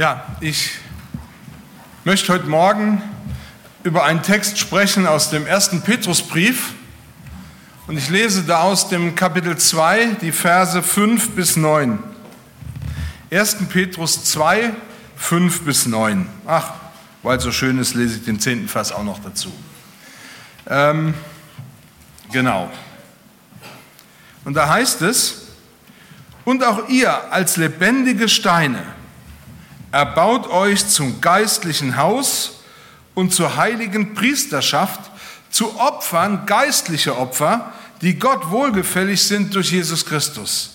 Ja, ich möchte heute Morgen über einen Text sprechen aus dem ersten Petrusbrief. Und ich lese da aus dem Kapitel 2 die Verse 5 bis 9. 1. Petrus 2, 5 bis 9. Ach, weil es so schön ist, lese ich den 10. Vers auch noch dazu. Ähm, genau. Und da heißt es, und auch ihr als lebendige Steine erbaut euch zum geistlichen Haus und zur heiligen Priesterschaft, zu Opfern, geistliche Opfer, die Gott wohlgefällig sind durch Jesus Christus.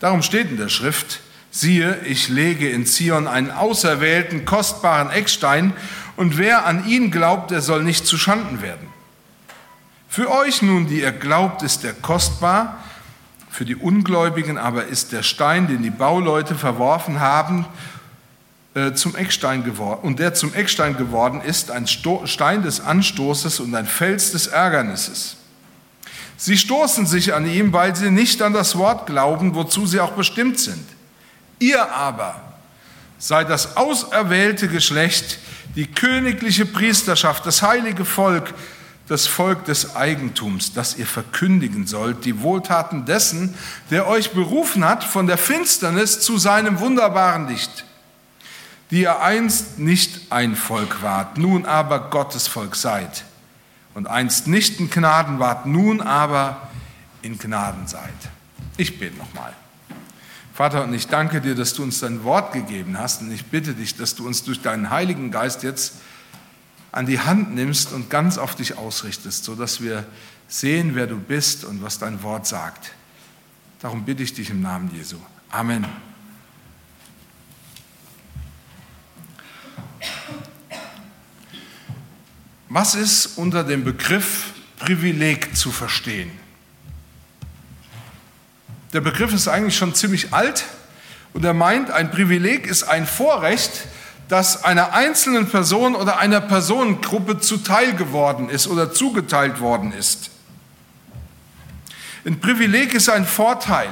Darum steht in der Schrift, siehe, ich lege in Zion einen auserwählten, kostbaren Eckstein, und wer an ihn glaubt, der soll nicht zu Schanden werden. Für euch nun, die ihr glaubt, ist er kostbar, für die Ungläubigen aber ist der Stein, den die Bauleute verworfen haben, äh, zum Eckstein geworden und der zum Eckstein geworden ist, ein Stein des Anstoßes und ein Fels des Ärgernisses. Sie stoßen sich an ihm, weil sie nicht an das Wort glauben, wozu sie auch bestimmt sind. Ihr aber seid das auserwählte Geschlecht, die königliche Priesterschaft, das heilige Volk, das Volk des Eigentums, das ihr verkündigen sollt, die Wohltaten dessen, der euch berufen hat von der Finsternis zu seinem wunderbaren Licht die ihr einst nicht ein Volk wart, nun aber Gottes Volk seid, und einst nicht in Gnaden wart, nun aber in Gnaden seid. Ich bete nochmal. Vater, und ich danke dir, dass du uns dein Wort gegeben hast, und ich bitte dich, dass du uns durch deinen Heiligen Geist jetzt an die Hand nimmst und ganz auf dich ausrichtest, sodass wir sehen, wer du bist und was dein Wort sagt. Darum bitte ich dich im Namen Jesu. Amen. Was ist unter dem Begriff Privileg zu verstehen? Der Begriff ist eigentlich schon ziemlich alt und er meint, ein Privileg ist ein Vorrecht, das einer einzelnen Person oder einer Personengruppe zuteil geworden ist oder zugeteilt worden ist. Ein Privileg ist ein Vorteil,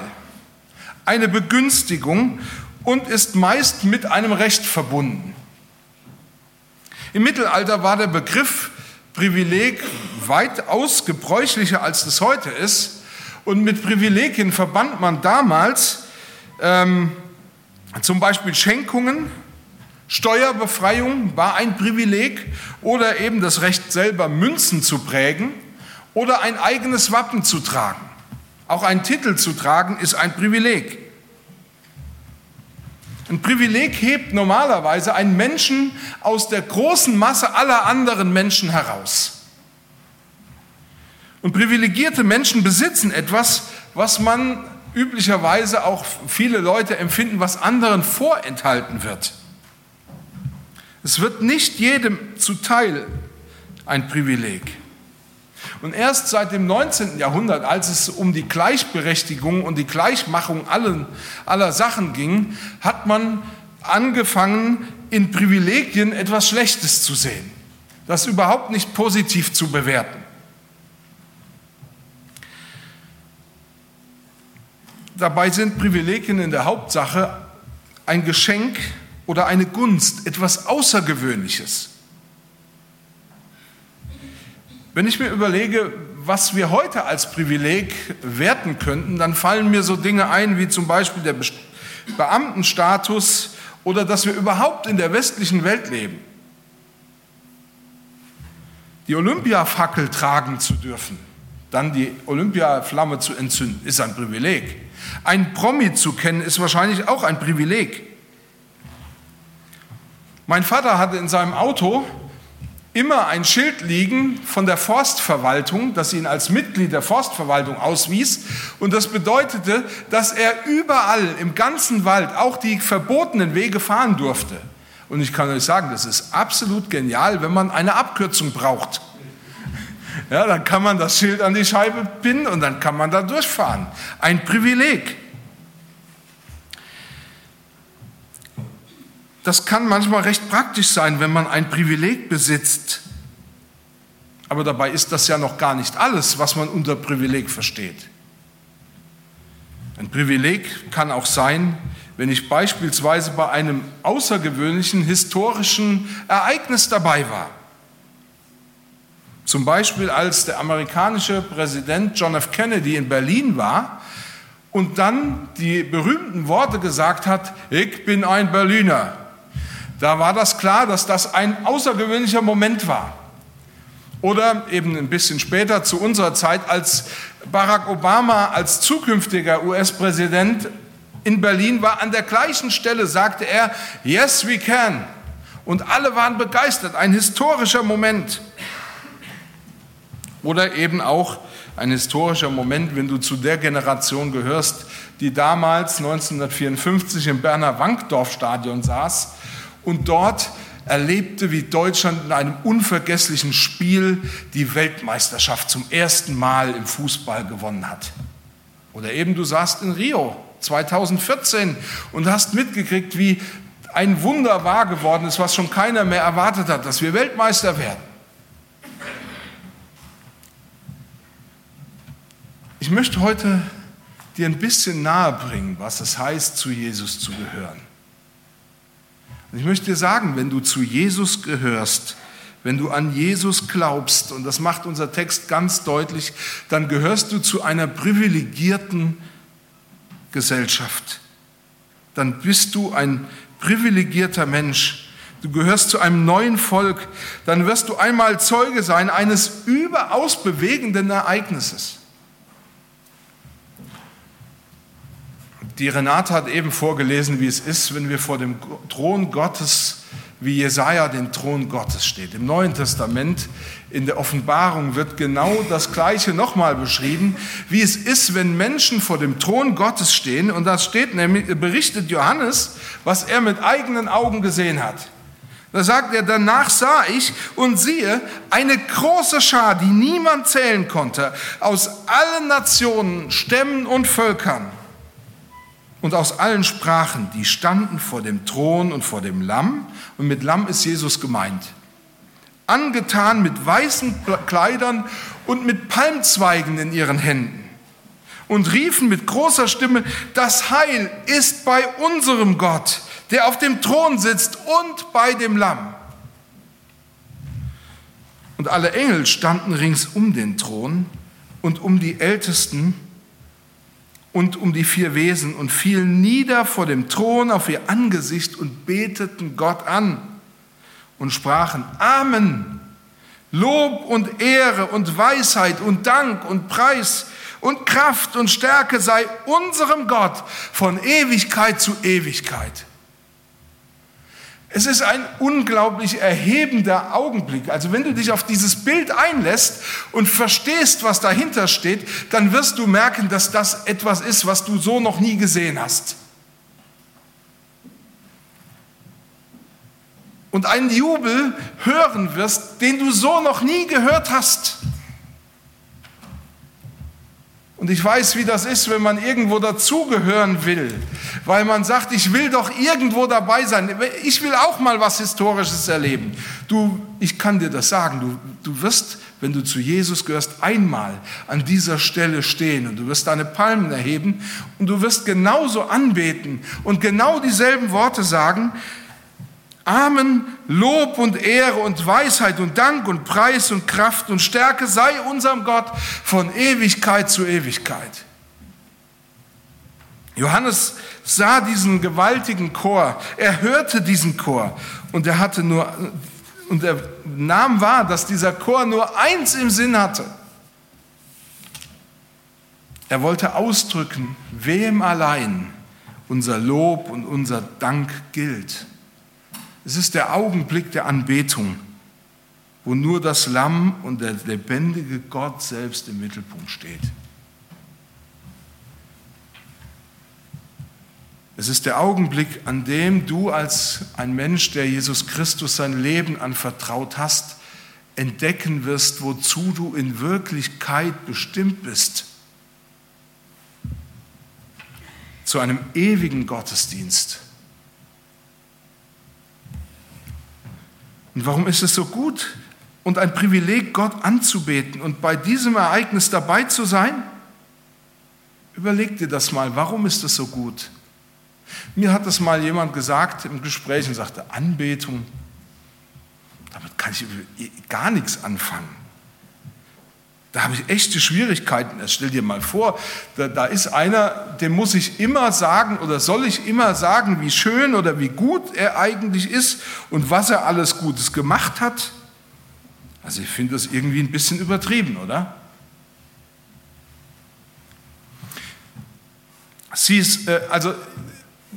eine Begünstigung und ist meist mit einem Recht verbunden. Im Mittelalter war der Begriff Privileg weitaus gebräuchlicher, als das heute ist. Und mit Privilegien verband man damals ähm, zum Beispiel Schenkungen, Steuerbefreiung war ein Privileg oder eben das Recht selber Münzen zu prägen oder ein eigenes Wappen zu tragen. Auch ein Titel zu tragen ist ein Privileg. Ein Privileg hebt normalerweise einen Menschen aus der großen Masse aller anderen Menschen heraus. Und privilegierte Menschen besitzen etwas, was man üblicherweise auch viele Leute empfinden, was anderen vorenthalten wird. Es wird nicht jedem zuteil ein Privileg. Und erst seit dem 19. Jahrhundert, als es um die Gleichberechtigung und die Gleichmachung allen, aller Sachen ging, hat man angefangen, in Privilegien etwas Schlechtes zu sehen, das überhaupt nicht positiv zu bewerten. Dabei sind Privilegien in der Hauptsache ein Geschenk oder eine Gunst, etwas Außergewöhnliches. Wenn ich mir überlege, was wir heute als Privileg werten könnten, dann fallen mir so Dinge ein wie zum Beispiel der Beamtenstatus oder dass wir überhaupt in der westlichen Welt leben. Die Olympiafackel tragen zu dürfen, dann die Olympiaflamme zu entzünden, ist ein Privileg. Ein Promi zu kennen, ist wahrscheinlich auch ein Privileg. Mein Vater hatte in seinem Auto immer ein Schild liegen von der Forstverwaltung, das ihn als Mitglied der Forstverwaltung auswies. Und das bedeutete, dass er überall im ganzen Wald auch die verbotenen Wege fahren durfte. Und ich kann euch sagen, das ist absolut genial, wenn man eine Abkürzung braucht. Ja, dann kann man das Schild an die Scheibe pinnen und dann kann man da durchfahren. Ein Privileg. Das kann manchmal recht praktisch sein, wenn man ein Privileg besitzt. Aber dabei ist das ja noch gar nicht alles, was man unter Privileg versteht. Ein Privileg kann auch sein, wenn ich beispielsweise bei einem außergewöhnlichen historischen Ereignis dabei war. Zum Beispiel als der amerikanische Präsident John F. Kennedy in Berlin war und dann die berühmten Worte gesagt hat, ich bin ein Berliner. Da war das klar, dass das ein außergewöhnlicher Moment war. Oder eben ein bisschen später zu unserer Zeit, als Barack Obama als zukünftiger US-Präsident in Berlin war, an der gleichen Stelle sagte er, Yes, we can. Und alle waren begeistert, ein historischer Moment. Oder eben auch ein historischer Moment, wenn du zu der Generation gehörst, die damals 1954 im Berner Wankdorf-Stadion saß und dort erlebte, wie Deutschland in einem unvergesslichen Spiel die Weltmeisterschaft zum ersten Mal im Fußball gewonnen hat. Oder eben du saßt in Rio 2014 und hast mitgekriegt, wie ein Wunder wahr geworden ist, was schon keiner mehr erwartet hat, dass wir Weltmeister werden. Ich möchte heute dir ein bisschen nahe bringen, was es heißt, zu Jesus zu gehören. Und ich möchte dir sagen, wenn du zu Jesus gehörst, wenn du an Jesus glaubst, und das macht unser Text ganz deutlich, dann gehörst du zu einer privilegierten Gesellschaft. Dann bist du ein privilegierter Mensch. Du gehörst zu einem neuen Volk. Dann wirst du einmal Zeuge sein eines überaus bewegenden Ereignisses. Die Renate hat eben vorgelesen, wie es ist, wenn wir vor dem Thron Gottes, wie Jesaja den Thron Gottes steht. Im Neuen Testament, in der Offenbarung wird genau das Gleiche nochmal beschrieben, wie es ist, wenn Menschen vor dem Thron Gottes stehen. Und das steht nämlich, berichtet Johannes, was er mit eigenen Augen gesehen hat. Da sagt er, danach sah ich und siehe eine große Schar, die niemand zählen konnte, aus allen Nationen, Stämmen und Völkern und aus allen Sprachen, die standen vor dem Thron und vor dem Lamm. Und mit Lamm ist Jesus gemeint. Angetan mit weißen Kleidern und mit Palmzweigen in ihren Händen. Und riefen mit großer Stimme, das Heil ist bei unserem Gott, der auf dem Thron sitzt und bei dem Lamm. Und alle Engel standen rings um den Thron und um die Ältesten und um die vier Wesen und fielen nieder vor dem Thron auf ihr Angesicht und beteten Gott an und sprachen Amen. Lob und Ehre und Weisheit und Dank und Preis und Kraft und Stärke sei unserem Gott von Ewigkeit zu Ewigkeit. Es ist ein unglaublich erhebender Augenblick. Also wenn du dich auf dieses Bild einlässt und verstehst, was dahinter steht, dann wirst du merken, dass das etwas ist, was du so noch nie gesehen hast. Und einen Jubel hören wirst, den du so noch nie gehört hast. Und ich weiß, wie das ist, wenn man irgendwo dazugehören will, weil man sagt, ich will doch irgendwo dabei sein. Ich will auch mal was Historisches erleben. Du, ich kann dir das sagen, du, du wirst, wenn du zu Jesus gehörst, einmal an dieser Stelle stehen und du wirst deine Palmen erheben und du wirst genauso anbeten und genau dieselben Worte sagen, Amen, Lob und Ehre und Weisheit und Dank und Preis und Kraft und Stärke sei unserem Gott von Ewigkeit zu Ewigkeit. Johannes sah diesen gewaltigen Chor, er hörte diesen Chor und er hatte nur und er nahm wahr, dass dieser Chor nur eins im Sinn hatte. Er wollte ausdrücken, wem allein unser Lob und unser Dank gilt. Es ist der Augenblick der Anbetung, wo nur das Lamm und der lebendige Gott selbst im Mittelpunkt steht. Es ist der Augenblick, an dem du als ein Mensch, der Jesus Christus sein Leben anvertraut hast, entdecken wirst, wozu du in Wirklichkeit bestimmt bist. Zu einem ewigen Gottesdienst Und warum ist es so gut und ein Privileg, Gott anzubeten und bei diesem Ereignis dabei zu sein? Überleg dir das mal, warum ist es so gut? Mir hat das mal jemand gesagt im Gespräch und sagte, Anbetung, damit kann ich gar nichts anfangen. Da habe ich echte Schwierigkeiten. Stell dir mal vor, da, da, ist einer, dem muss ich immer sagen oder soll ich immer sagen, wie schön oder wie gut er eigentlich ist und was er alles Gutes gemacht hat. Also ich finde das irgendwie ein bisschen übertrieben, oder? Sie ist, äh, also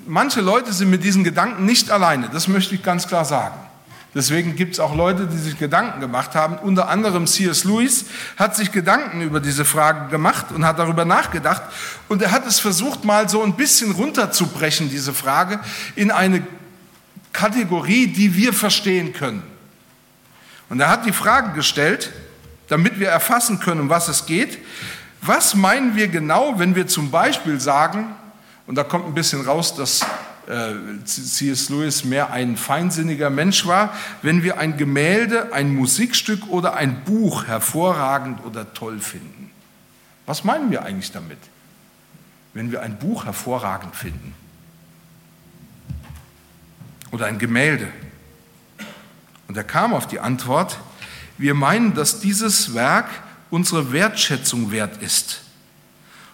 manche Leute sind mit diesen Gedanken nicht alleine, das möchte ich ganz klar sagen. Deswegen gibt es auch Leute, die sich Gedanken gemacht haben. Unter anderem C.S. Lewis hat sich Gedanken über diese Frage gemacht und hat darüber nachgedacht. Und er hat es versucht, mal so ein bisschen runterzubrechen, diese Frage, in eine Kategorie, die wir verstehen können. Und er hat die Frage gestellt, damit wir erfassen können, um was es geht. Was meinen wir genau, wenn wir zum Beispiel sagen, und da kommt ein bisschen raus, dass C.S. Lewis mehr ein feinsinniger Mensch war, wenn wir ein Gemälde, ein Musikstück oder ein Buch hervorragend oder toll finden. Was meinen wir eigentlich damit, wenn wir ein Buch hervorragend finden? Oder ein Gemälde? Und er kam auf die Antwort, wir meinen, dass dieses Werk unsere Wertschätzung wert ist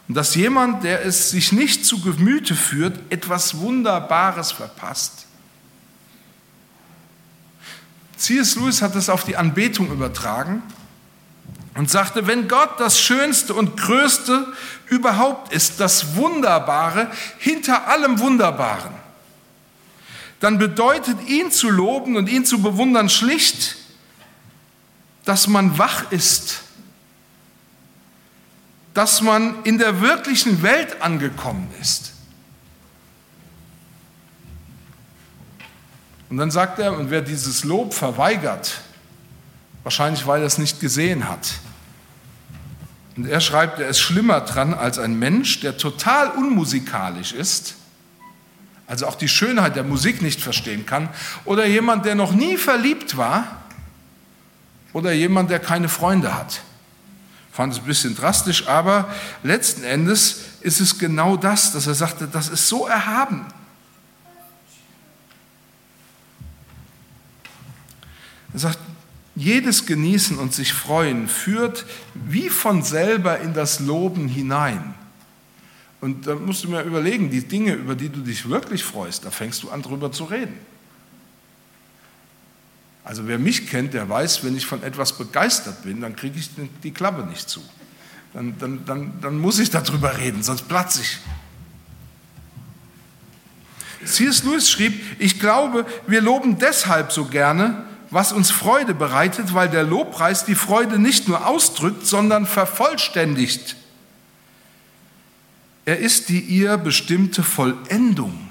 und dass jemand, der es sich nicht zu Gemüte führt, etwas Wunderbares verpasst. C.S. Lewis hat es auf die Anbetung übertragen und sagte, wenn Gott das Schönste und Größte überhaupt ist, das Wunderbare hinter allem Wunderbaren, dann bedeutet ihn zu loben und ihn zu bewundern schlicht, dass man wach ist dass man in der wirklichen Welt angekommen ist. Und dann sagt er, und wer dieses Lob verweigert, wahrscheinlich weil er es nicht gesehen hat. Und er schreibt, er ist schlimmer dran als ein Mensch, der total unmusikalisch ist, also auch die Schönheit der Musik nicht verstehen kann, oder jemand, der noch nie verliebt war, oder jemand, der keine Freunde hat fand es ein bisschen drastisch, aber letzten Endes ist es genau das, dass er sagte, das ist so erhaben. Er sagt, jedes Genießen und sich freuen führt wie von selber in das Loben hinein. Und da musst du mir überlegen, die Dinge, über die du dich wirklich freust, da fängst du an drüber zu reden. Also wer mich kennt, der weiß, wenn ich von etwas begeistert bin, dann kriege ich die Klappe nicht zu. Dann, dann, dann, dann muss ich darüber reden, sonst platze ich. C.S. Lewis schrieb, ich glaube, wir loben deshalb so gerne, was uns Freude bereitet, weil der Lobpreis die Freude nicht nur ausdrückt, sondern vervollständigt. Er ist die ihr bestimmte Vollendung.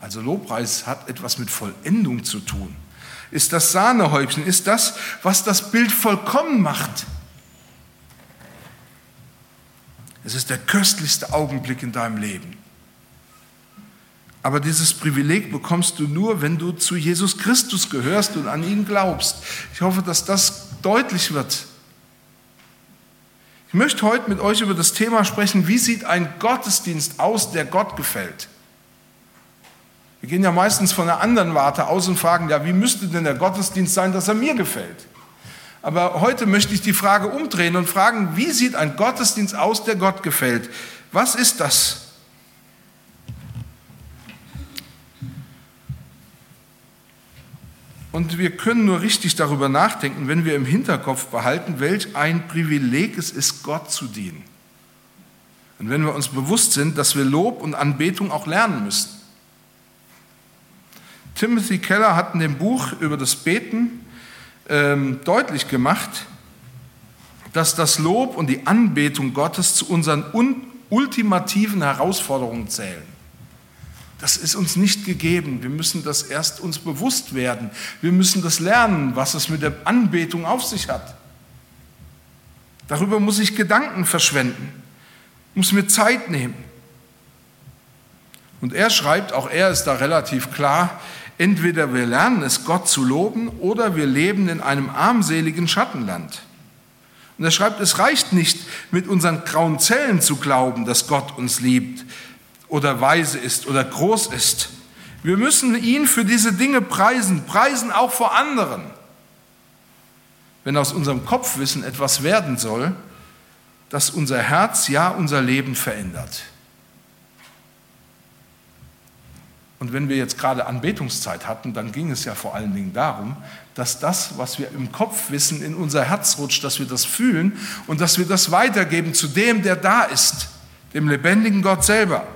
Also Lobpreis hat etwas mit Vollendung zu tun ist das Sahnehäubchen, ist das, was das Bild vollkommen macht. Es ist der köstlichste Augenblick in deinem Leben. Aber dieses Privileg bekommst du nur, wenn du zu Jesus Christus gehörst und an ihn glaubst. Ich hoffe, dass das deutlich wird. Ich möchte heute mit euch über das Thema sprechen, wie sieht ein Gottesdienst aus, der Gott gefällt. Wir gehen ja meistens von einer anderen Warte aus und fragen, ja, wie müsste denn der Gottesdienst sein, dass er mir gefällt? Aber heute möchte ich die Frage umdrehen und fragen, wie sieht ein Gottesdienst aus, der Gott gefällt? Was ist das? Und wir können nur richtig darüber nachdenken, wenn wir im Hinterkopf behalten, welch ein Privileg es ist, Gott zu dienen. Und wenn wir uns bewusst sind, dass wir Lob und Anbetung auch lernen müssen. Timothy Keller hat in dem Buch über das Beten ähm, deutlich gemacht, dass das Lob und die Anbetung Gottes zu unseren ultimativen Herausforderungen zählen. Das ist uns nicht gegeben. Wir müssen das erst uns bewusst werden. Wir müssen das lernen, was es mit der Anbetung auf sich hat. Darüber muss ich Gedanken verschwenden, muss mir Zeit nehmen. Und er schreibt, auch er ist da relativ klar, Entweder wir lernen es, Gott zu loben, oder wir leben in einem armseligen Schattenland. Und er schreibt, es reicht nicht, mit unseren grauen Zellen zu glauben, dass Gott uns liebt oder weise ist oder groß ist. Wir müssen ihn für diese Dinge preisen, preisen auch vor anderen. Wenn aus unserem Kopfwissen etwas werden soll, das unser Herz, ja unser Leben verändert. Und wenn wir jetzt gerade Anbetungszeit hatten, dann ging es ja vor allen Dingen darum, dass das, was wir im Kopf wissen, in unser Herz rutscht, dass wir das fühlen und dass wir das weitergeben zu dem, der da ist, dem lebendigen Gott selber.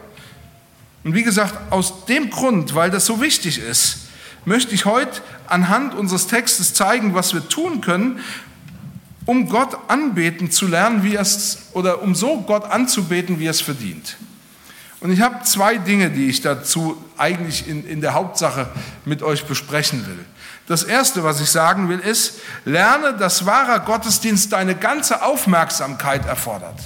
Und wie gesagt, aus dem Grund, weil das so wichtig ist, möchte ich heute anhand unseres Textes zeigen, was wir tun können, um Gott anbeten zu lernen, wie es oder um so Gott anzubeten, wie es verdient. Und ich habe zwei Dinge, die ich dazu eigentlich in, in der Hauptsache mit euch besprechen will. Das erste, was ich sagen will, ist, lerne, dass wahrer Gottesdienst deine ganze Aufmerksamkeit erfordert.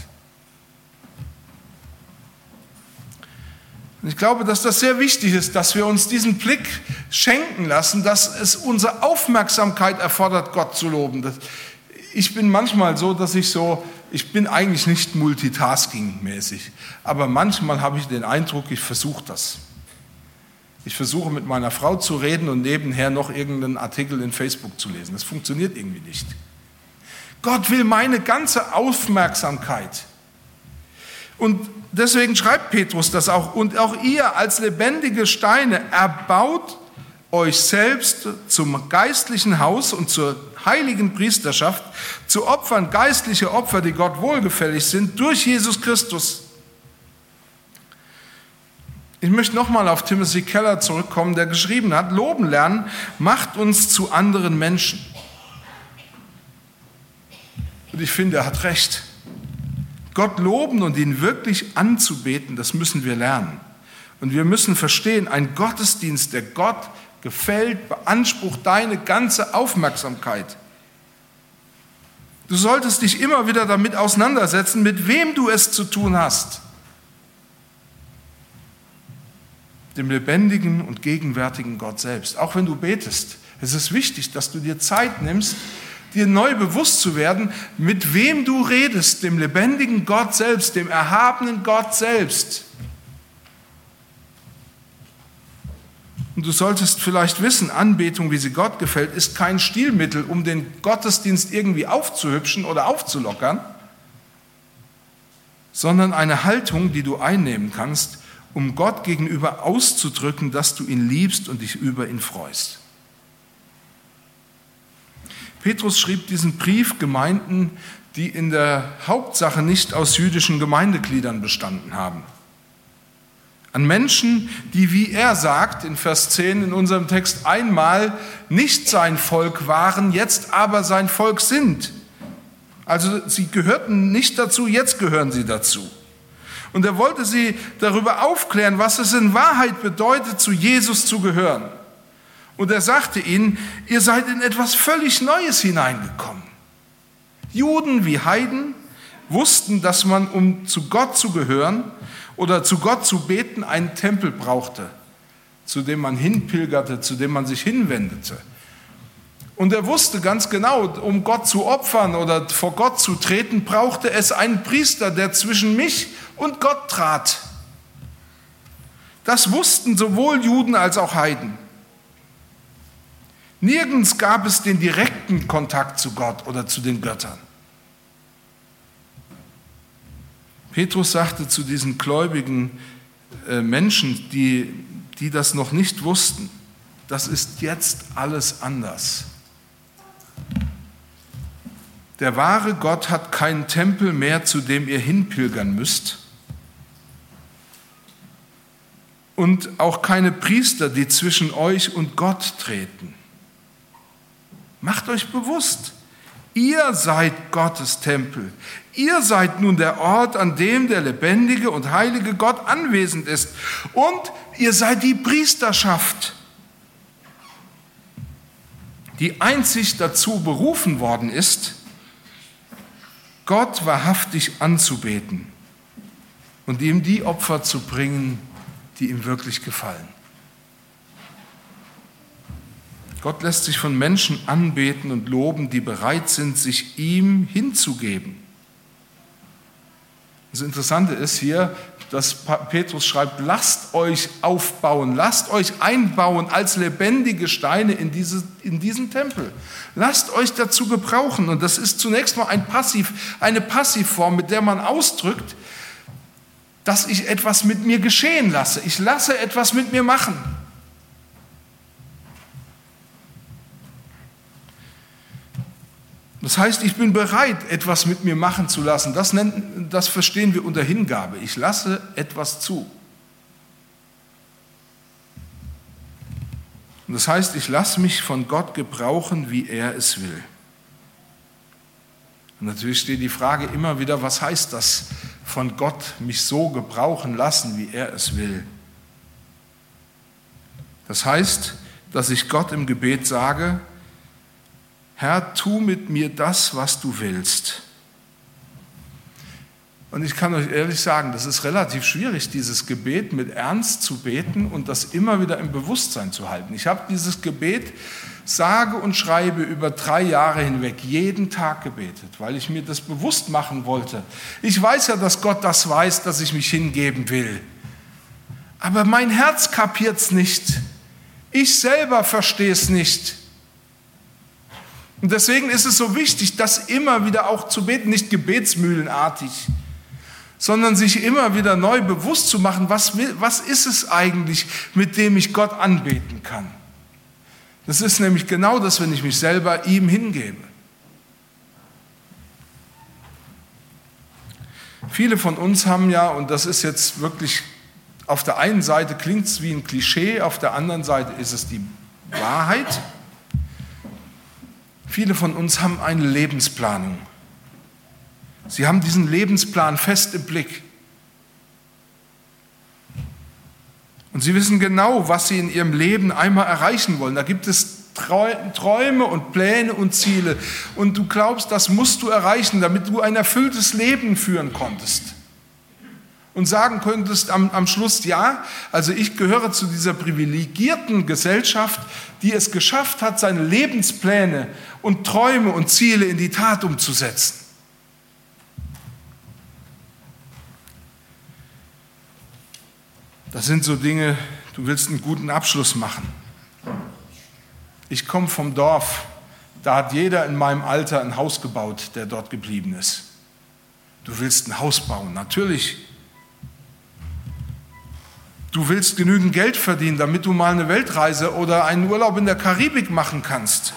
Und ich glaube, dass das sehr wichtig ist, dass wir uns diesen Blick schenken lassen, dass es unsere Aufmerksamkeit erfordert, Gott zu loben. Ich bin manchmal so, dass ich so ich bin eigentlich nicht multitasking-mäßig, aber manchmal habe ich den Eindruck, ich versuche das. Ich versuche mit meiner Frau zu reden und nebenher noch irgendeinen Artikel in Facebook zu lesen. Das funktioniert irgendwie nicht. Gott will meine ganze Aufmerksamkeit. Und deswegen schreibt Petrus das auch. Und auch ihr als lebendige Steine erbaut euch selbst zum geistlichen Haus und zur heiligen Priesterschaft, zu Opfern, geistliche Opfer, die Gott wohlgefällig sind, durch Jesus Christus. Ich möchte nochmal auf Timothy Keller zurückkommen, der geschrieben hat, Loben lernen macht uns zu anderen Menschen. Und ich finde, er hat recht. Gott loben und ihn wirklich anzubeten, das müssen wir lernen. Und wir müssen verstehen, ein Gottesdienst, der Gott gefällt, beansprucht deine ganze Aufmerksamkeit. Du solltest dich immer wieder damit auseinandersetzen, mit wem du es zu tun hast. Dem lebendigen und gegenwärtigen Gott selbst. Auch wenn du betest, es ist wichtig, dass du dir Zeit nimmst, dir neu bewusst zu werden, mit wem du redest, dem lebendigen Gott selbst, dem erhabenen Gott selbst. Und du solltest vielleicht wissen, Anbetung, wie sie Gott gefällt, ist kein Stilmittel, um den Gottesdienst irgendwie aufzuhübschen oder aufzulockern, sondern eine Haltung, die du einnehmen kannst, um Gott gegenüber auszudrücken, dass du ihn liebst und dich über ihn freust. Petrus schrieb diesen Brief Gemeinden, die in der Hauptsache nicht aus jüdischen Gemeindegliedern bestanden haben. An Menschen, die, wie er sagt in Vers 10 in unserem Text, einmal nicht sein Volk waren, jetzt aber sein Volk sind. Also sie gehörten nicht dazu, jetzt gehören sie dazu. Und er wollte sie darüber aufklären, was es in Wahrheit bedeutet, zu Jesus zu gehören. Und er sagte ihnen, ihr seid in etwas völlig Neues hineingekommen. Juden wie Heiden wussten, dass man, um zu Gott zu gehören, oder zu Gott zu beten einen Tempel brauchte, zu dem man hinpilgerte, zu dem man sich hinwendete. Und er wusste ganz genau, um Gott zu opfern oder vor Gott zu treten, brauchte es einen Priester, der zwischen mich und Gott trat. Das wussten sowohl Juden als auch Heiden. Nirgends gab es den direkten Kontakt zu Gott oder zu den Göttern. Petrus sagte zu diesen gläubigen äh, Menschen, die, die das noch nicht wussten, das ist jetzt alles anders. Der wahre Gott hat keinen Tempel mehr, zu dem ihr hinpilgern müsst. Und auch keine Priester, die zwischen euch und Gott treten. Macht euch bewusst, Ihr seid Gottes Tempel. Ihr seid nun der Ort, an dem der lebendige und heilige Gott anwesend ist. Und ihr seid die Priesterschaft, die einzig dazu berufen worden ist, Gott wahrhaftig anzubeten und ihm die Opfer zu bringen, die ihm wirklich gefallen. Gott lässt sich von Menschen anbeten und loben, die bereit sind, sich ihm hinzugeben. Das Interessante ist hier, dass Petrus schreibt, lasst euch aufbauen, lasst euch einbauen als lebendige Steine in, diese, in diesen Tempel. Lasst euch dazu gebrauchen. Und das ist zunächst mal ein Passiv, eine Passivform, mit der man ausdrückt, dass ich etwas mit mir geschehen lasse. Ich lasse etwas mit mir machen. Das heißt, ich bin bereit, etwas mit mir machen zu lassen. Das, nennt, das verstehen wir unter Hingabe. Ich lasse etwas zu. Und das heißt, ich lasse mich von Gott gebrauchen, wie er es will. Und natürlich steht die Frage immer wieder, was heißt das, von Gott mich so gebrauchen lassen, wie er es will? Das heißt, dass ich Gott im Gebet sage, Herr, tu mit mir das, was du willst. Und ich kann euch ehrlich sagen, das ist relativ schwierig, dieses Gebet mit Ernst zu beten und das immer wieder im Bewusstsein zu halten. Ich habe dieses Gebet sage und schreibe über drei Jahre hinweg jeden Tag gebetet, weil ich mir das bewusst machen wollte. Ich weiß ja, dass Gott das weiß, dass ich mich hingeben will. Aber mein Herz kapiert es nicht. Ich selber verstehe es nicht. Und deswegen ist es so wichtig, das immer wieder auch zu beten, nicht gebetsmühlenartig, sondern sich immer wieder neu bewusst zu machen, was, was ist es eigentlich, mit dem ich Gott anbeten kann. Das ist nämlich genau das, wenn ich mich selber ihm hingebe. Viele von uns haben ja, und das ist jetzt wirklich, auf der einen Seite klingt es wie ein Klischee, auf der anderen Seite ist es die Wahrheit, Viele von uns haben eine Lebensplanung. Sie haben diesen Lebensplan fest im Blick. Und sie wissen genau, was sie in ihrem Leben einmal erreichen wollen. Da gibt es Träume und Pläne und Ziele. Und du glaubst, das musst du erreichen, damit du ein erfülltes Leben führen konntest und sagen könntest am, am Schluss, ja, also ich gehöre zu dieser privilegierten Gesellschaft, die es geschafft hat, seine Lebenspläne und Träume und Ziele in die Tat umzusetzen. Das sind so Dinge, du willst einen guten Abschluss machen. Ich komme vom Dorf, da hat jeder in meinem Alter ein Haus gebaut, der dort geblieben ist. Du willst ein Haus bauen, natürlich Du willst genügend Geld verdienen, damit du mal eine Weltreise oder einen Urlaub in der Karibik machen kannst.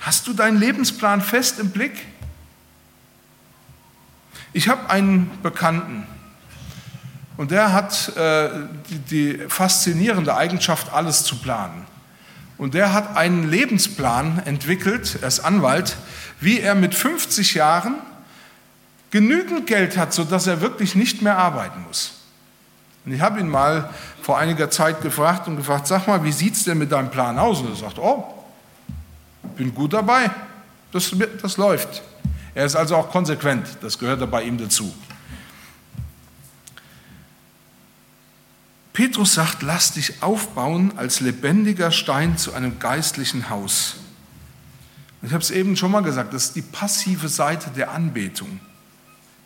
Hast du deinen Lebensplan fest im Blick? Ich habe einen Bekannten und der hat äh, die, die faszinierende Eigenschaft, alles zu planen. Und der hat einen Lebensplan entwickelt, er ist Anwalt, wie er mit 50 Jahren genügend Geld hat, sodass er wirklich nicht mehr arbeiten muss. Und ich habe ihn mal vor einiger Zeit gefragt und gefragt, sag mal, wie sieht es denn mit deinem Plan aus? Und er sagt, oh, bin gut dabei, das, das läuft. Er ist also auch konsequent, das gehört bei ihm dazu. Petrus sagt, lass dich aufbauen als lebendiger Stein zu einem geistlichen Haus. Ich habe es eben schon mal gesagt, das ist die passive Seite der Anbetung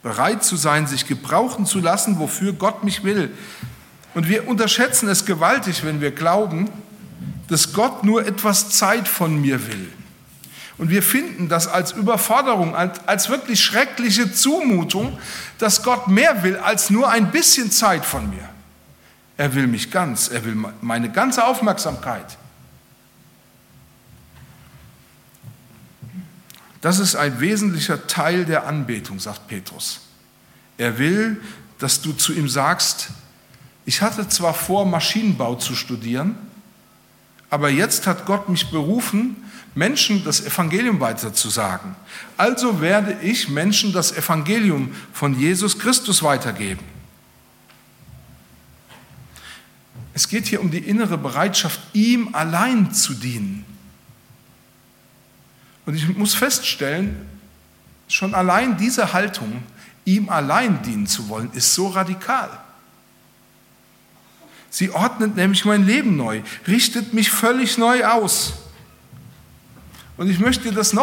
bereit zu sein, sich gebrauchen zu lassen, wofür Gott mich will. Und wir unterschätzen es gewaltig, wenn wir glauben, dass Gott nur etwas Zeit von mir will. Und wir finden das als Überforderung, als wirklich schreckliche Zumutung, dass Gott mehr will als nur ein bisschen Zeit von mir. Er will mich ganz, er will meine ganze Aufmerksamkeit. Das ist ein wesentlicher Teil der Anbetung, sagt Petrus. Er will, dass du zu ihm sagst, ich hatte zwar vor, Maschinenbau zu studieren, aber jetzt hat Gott mich berufen, Menschen das Evangelium weiterzusagen. Also werde ich Menschen das Evangelium von Jesus Christus weitergeben. Es geht hier um die innere Bereitschaft, ihm allein zu dienen. Und ich muss feststellen, schon allein diese Haltung, ihm allein dienen zu wollen, ist so radikal. Sie ordnet nämlich mein Leben neu, richtet mich völlig neu aus. Und ich möchte dir das noch